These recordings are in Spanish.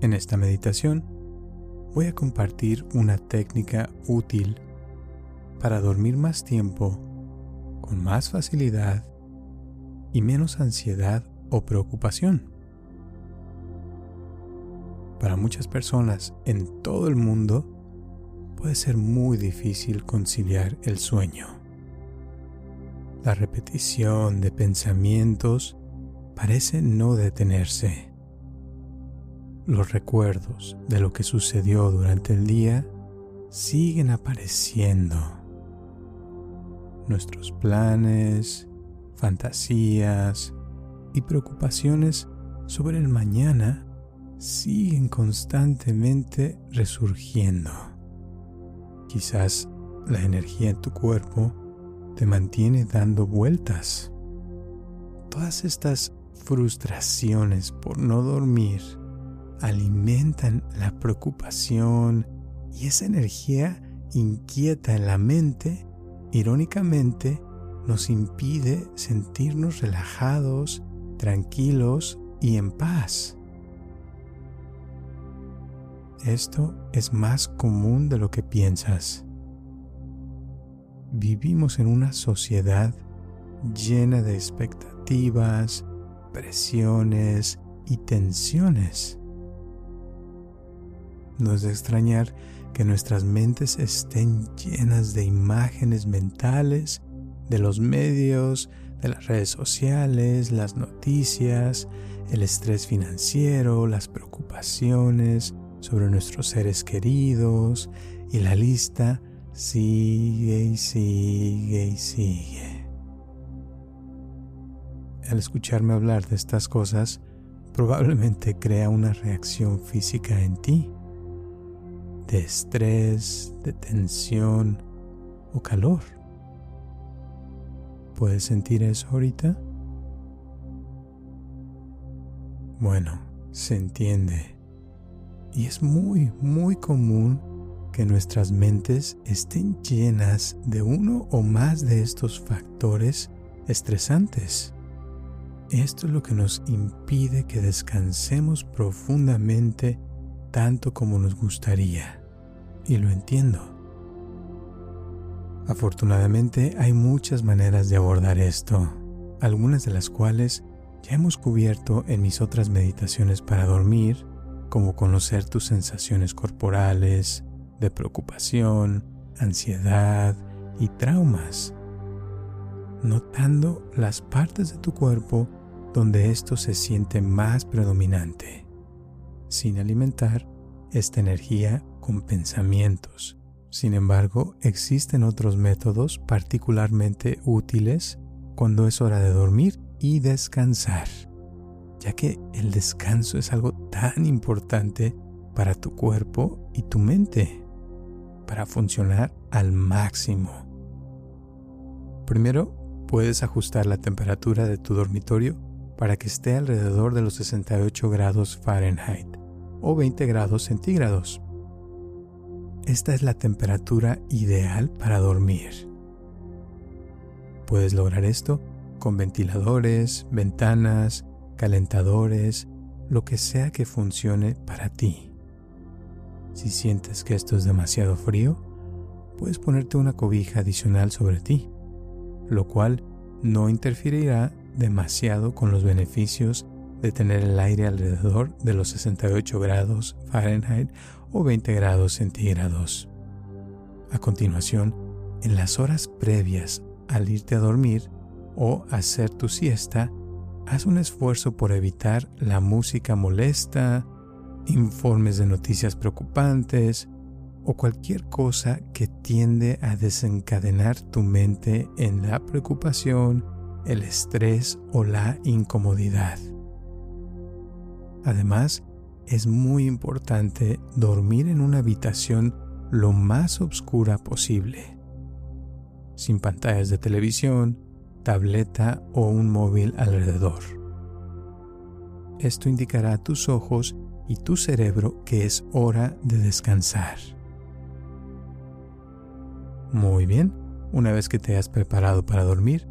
En esta meditación voy a compartir una técnica útil para dormir más tiempo con más facilidad y menos ansiedad o preocupación. Para muchas personas en todo el mundo puede ser muy difícil conciliar el sueño. La repetición de pensamientos parece no detenerse. Los recuerdos de lo que sucedió durante el día siguen apareciendo. Nuestros planes, fantasías y preocupaciones sobre el mañana siguen constantemente resurgiendo. Quizás la energía en tu cuerpo te mantiene dando vueltas. Todas estas frustraciones por no dormir alimentan la preocupación y esa energía inquieta en la mente, irónicamente, nos impide sentirnos relajados, tranquilos y en paz. Esto es más común de lo que piensas. Vivimos en una sociedad llena de expectativas, presiones y tensiones. No es de extrañar que nuestras mentes estén llenas de imágenes mentales de los medios, de las redes sociales, las noticias, el estrés financiero, las preocupaciones sobre nuestros seres queridos y la lista sigue y sigue y sigue. Al escucharme hablar de estas cosas, probablemente crea una reacción física en ti, de estrés, de tensión o calor. ¿Puedes sentir eso ahorita? Bueno, se entiende. Y es muy, muy común que nuestras mentes estén llenas de uno o más de estos factores estresantes. Esto es lo que nos impide que descansemos profundamente tanto como nos gustaría. Y lo entiendo. Afortunadamente hay muchas maneras de abordar esto, algunas de las cuales ya hemos cubierto en mis otras meditaciones para dormir, como conocer tus sensaciones corporales, de preocupación, ansiedad y traumas, notando las partes de tu cuerpo donde esto se siente más predominante, sin alimentar esta energía con pensamientos sin embargo, existen otros métodos particularmente útiles cuando es hora de dormir y descansar, ya que el descanso es algo tan importante para tu cuerpo y tu mente, para funcionar al máximo. Primero, puedes ajustar la temperatura de tu dormitorio para que esté alrededor de los 68 grados Fahrenheit o 20 grados centígrados esta es la temperatura ideal para dormir. Puedes lograr esto con ventiladores, ventanas, calentadores, lo que sea que funcione para ti. Si sientes que esto es demasiado frío, puedes ponerte una cobija adicional sobre ti, lo cual no interferirá demasiado con los beneficios de tener el aire alrededor de los 68 grados Fahrenheit o 20 grados centígrados. A continuación, en las horas previas al irte a dormir o hacer tu siesta, haz un esfuerzo por evitar la música molesta, informes de noticias preocupantes o cualquier cosa que tiende a desencadenar tu mente en la preocupación, el estrés o la incomodidad. Además, es muy importante dormir en una habitación lo más oscura posible, sin pantallas de televisión, tableta o un móvil alrededor. Esto indicará a tus ojos y tu cerebro que es hora de descansar. Muy bien, una vez que te has preparado para dormir,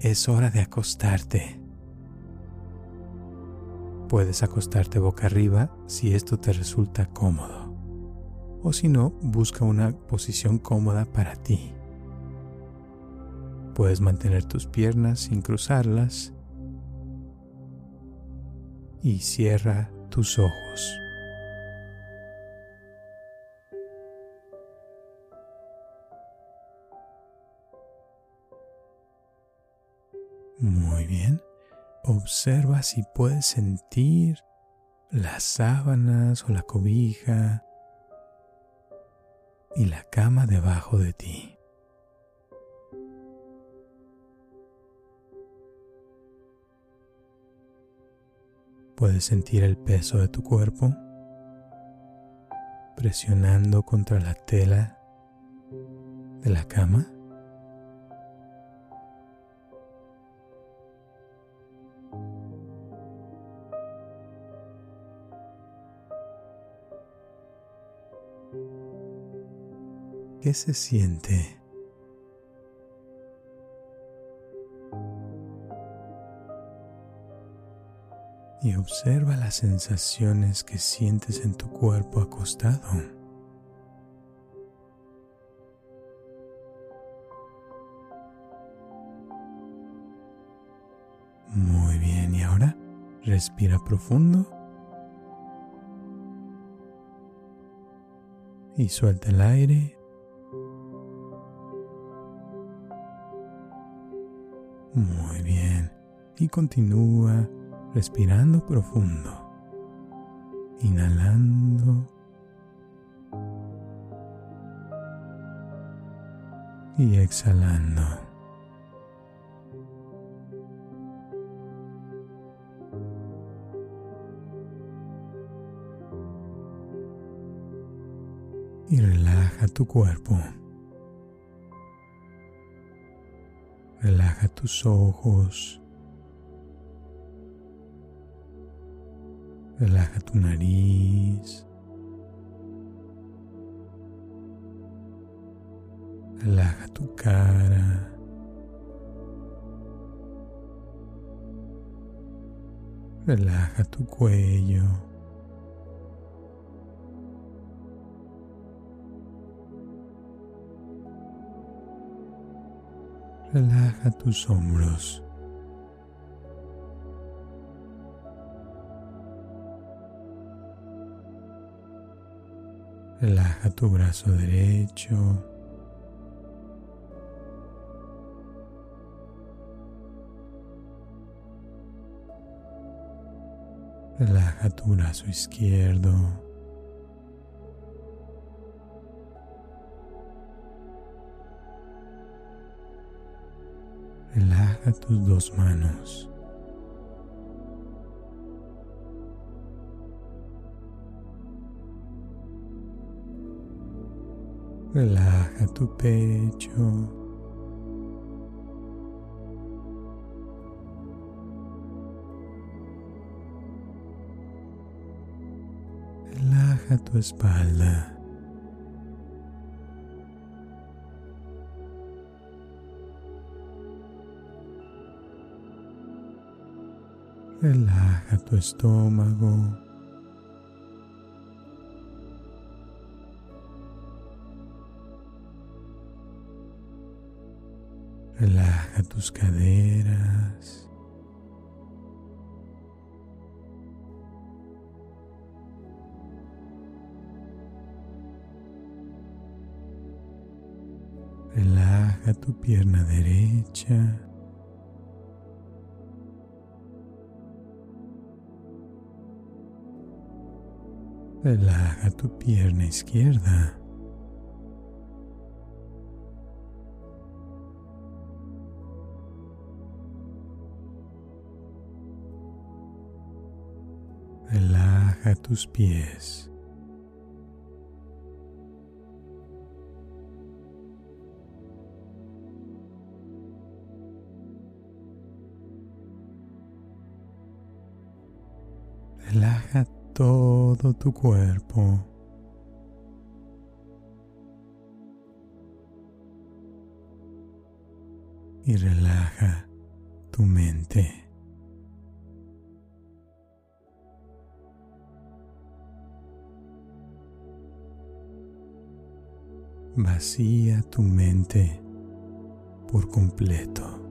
es hora de acostarte. Puedes acostarte boca arriba si esto te resulta cómodo. O si no, busca una posición cómoda para ti. Puedes mantener tus piernas sin cruzarlas y cierra tus ojos. Observa si puedes sentir las sábanas o la cobija y la cama debajo de ti. Puedes sentir el peso de tu cuerpo presionando contra la tela de la cama. ¿Qué se siente? Y observa las sensaciones que sientes en tu cuerpo acostado. Muy bien, y ahora respira profundo. Y suelta el aire Muy bien. Y continúa respirando profundo. Inhalando. Y exhalando. Y relaja tu cuerpo. Relaja tus ojos. Relaja tu nariz. Relaja tu cara. Relaja tu cuello. Relaja tus hombros. Relaja tu brazo derecho. Relaja tu brazo izquierdo. Relaja tus dos manos. Relaja tu pecho. Relaja tu espalda. Tu estómago. Relaja tus caderas. Relaja tu pierna derecha. Relaja tu pierna izquierda. Relaja tus pies. Relaja todo tu cuerpo. Y relaja tu mente. Vacía tu mente por completo.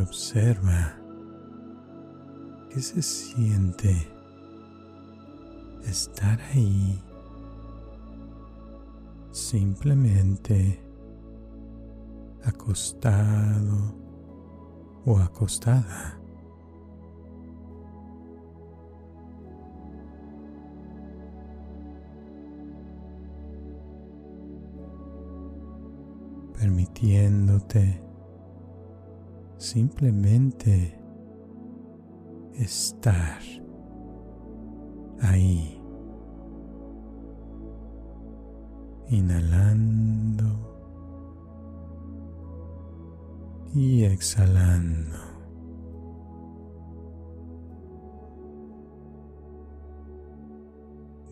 Observa qué se siente estar ahí simplemente acostado o acostada. permitiéndote simplemente estar ahí, inhalando y exhalando.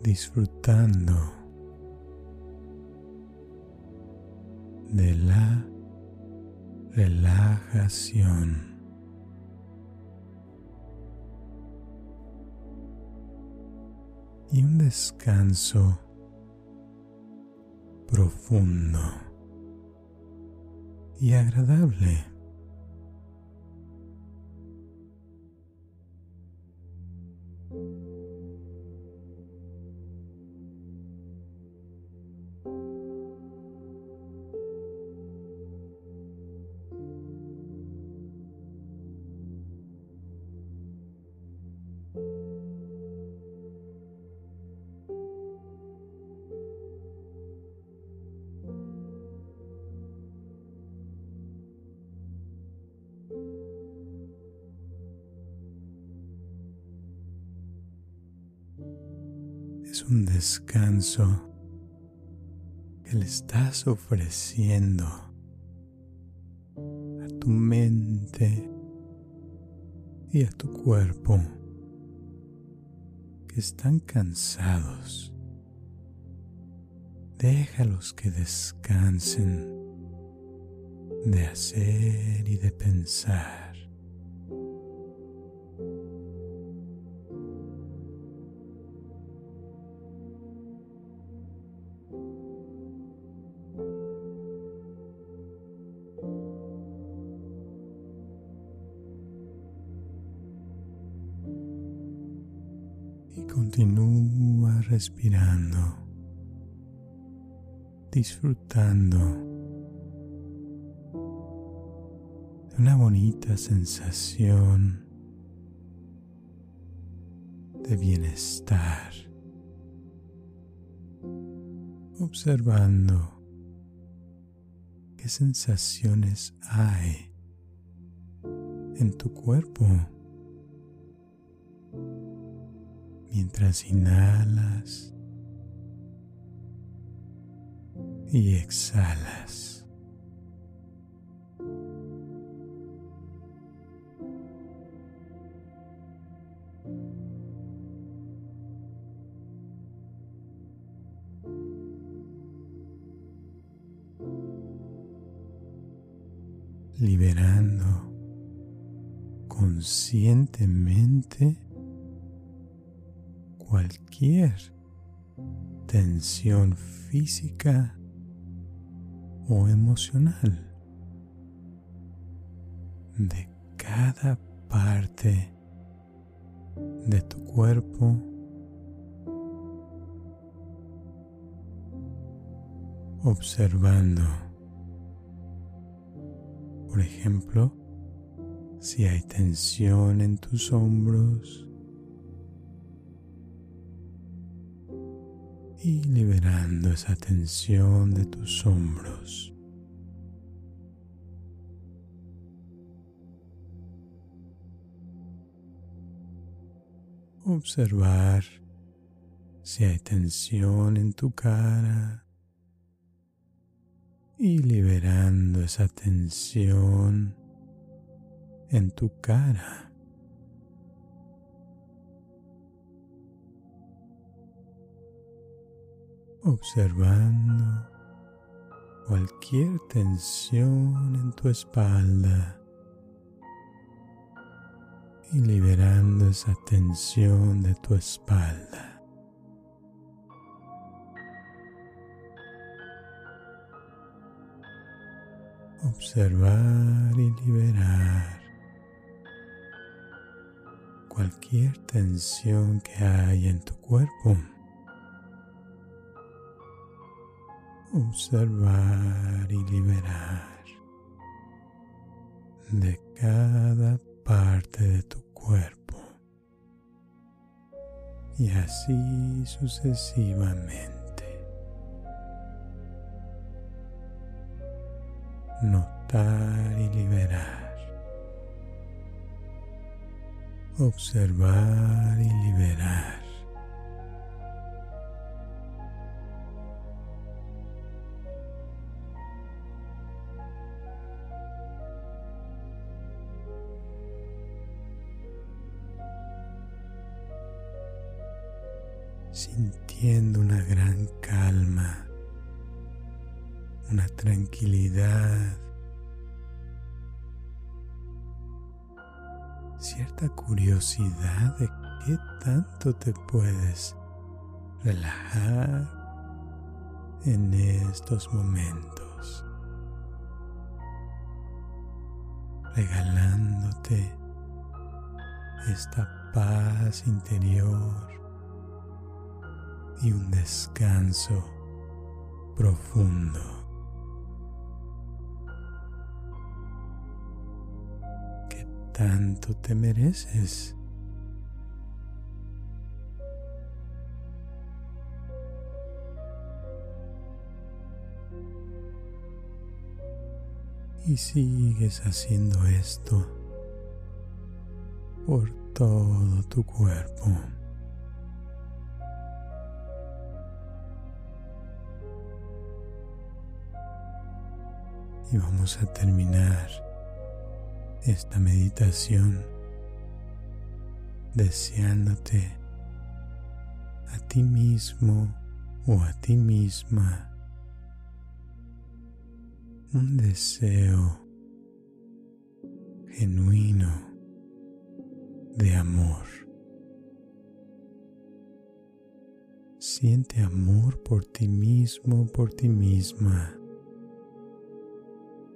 disfrutando de la relajación. Y un descanso profundo y agradable. Descanso que le estás ofreciendo a tu mente y a tu cuerpo que están cansados. Déjalos que descansen de hacer y de pensar. Respirando, disfrutando de una bonita sensación de bienestar, observando qué sensaciones hay en tu cuerpo mientras inhalas y exhalas. liberando conscientemente cualquier tensión física o emocional de cada parte de tu cuerpo observando. Por ejemplo, si hay tensión en tus hombros y liberando esa tensión de tus hombros. Observar si hay tensión en tu cara y liberando esa tensión en tu cara. Observando cualquier tensión en tu espalda y liberando esa tensión de tu espalda. observar y liberar cualquier tensión que haya en tu cuerpo. Observar y liberar de cada parte de tu cuerpo. Y así sucesivamente. notar y liberar, observar y liberar. Curiosidad de qué tanto te puedes relajar en estos momentos, regalándote esta paz interior y un descanso profundo. Tanto te mereces. Y sigues haciendo esto por todo tu cuerpo. Y vamos a terminar esta meditación deseándote a ti mismo o a ti misma un deseo genuino de amor. Siente amor por ti mismo, por ti misma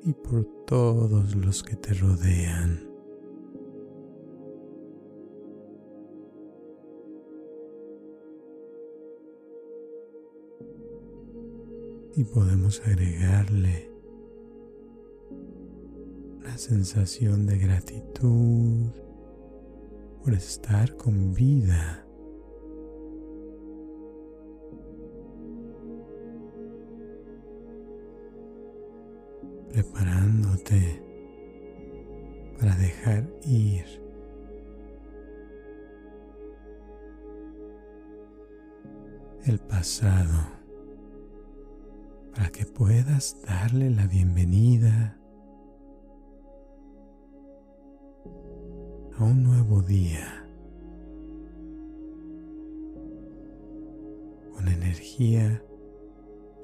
y por todos los que te rodean. Y podemos agregarle una sensación de gratitud por estar con vida. Preparándote para dejar ir el pasado para que puedas darle la bienvenida a un nuevo día con energía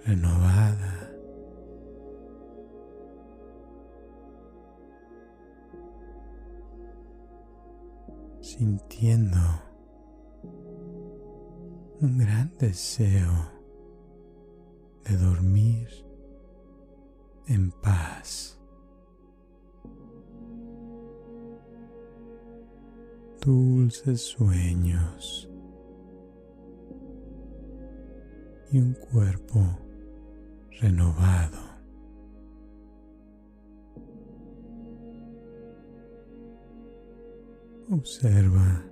renovada. Sintiendo un gran deseo de dormir en paz. Dulces sueños y un cuerpo renovado. Observa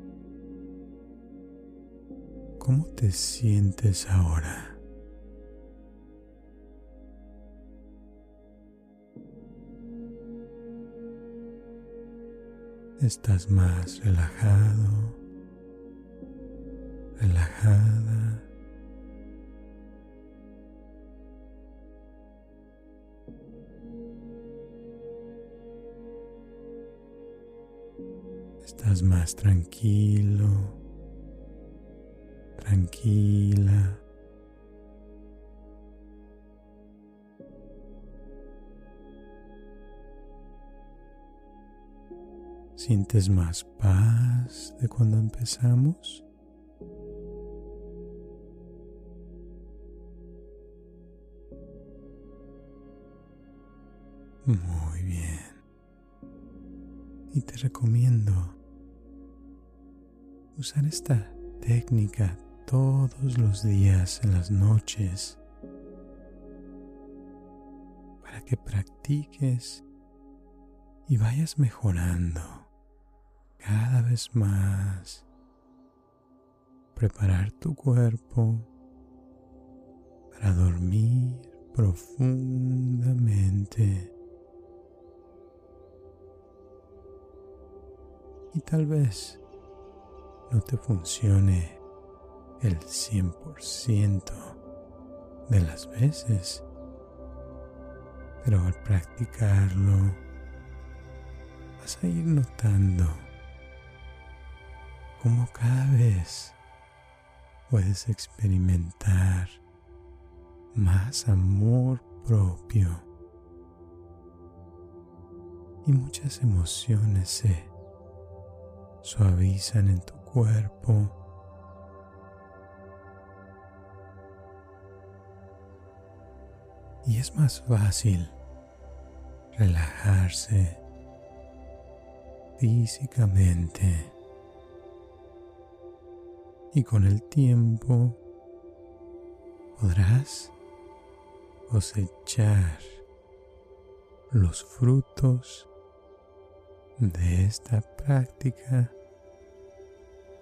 cómo te sientes ahora. Estás más relajado, relajada. Más tranquilo, tranquila. ¿Sientes más paz de cuando empezamos? Muy bien. Y te recomiendo usar esta técnica todos los días en las noches para que practiques y vayas mejorando cada vez más. Preparar tu cuerpo para dormir profundamente. Y tal vez no te funcione el 100% de las veces, pero al practicarlo vas a ir notando cómo cada vez puedes experimentar más amor propio. Y muchas emociones se suavizan en tu cuerpo. Y es más fácil relajarse físicamente y con el tiempo podrás cosechar los frutos de esta práctica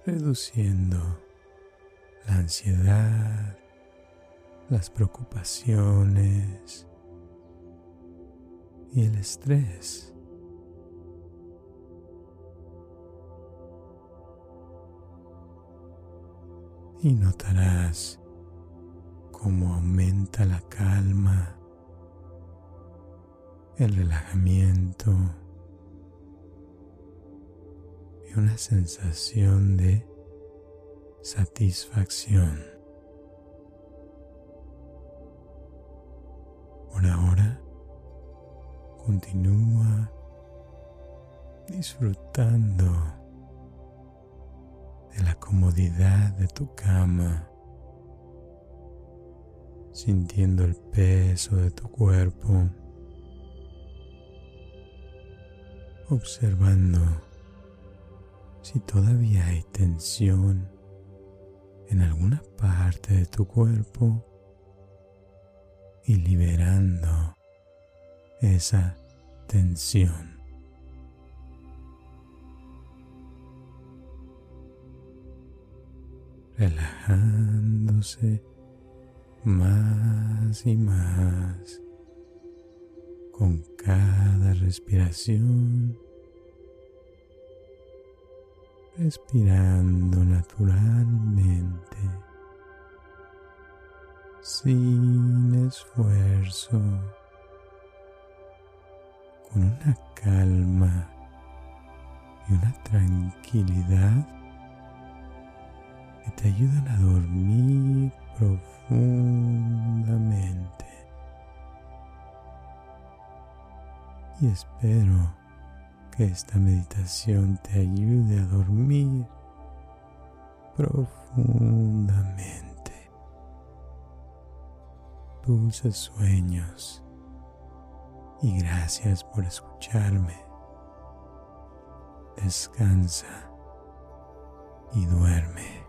reduciendo la ansiedad, las preocupaciones y el estrés. y notarás cómo aumenta la calma, el relajamiento y una sensación de satisfacción. Por ahora, continúa disfrutando de la comodidad de tu cama, sintiendo el peso de tu cuerpo, observando si todavía hay tensión en alguna parte de tu cuerpo y liberando esa tensión. relajándose más y más con cada respiración, respirando naturalmente, sin esfuerzo, con una calma y una tranquilidad que te ayudan a dormir profundamente. Y espero que esta meditación te ayude a dormir profundamente. Dulces sueños y gracias por escucharme. Descansa y duerme.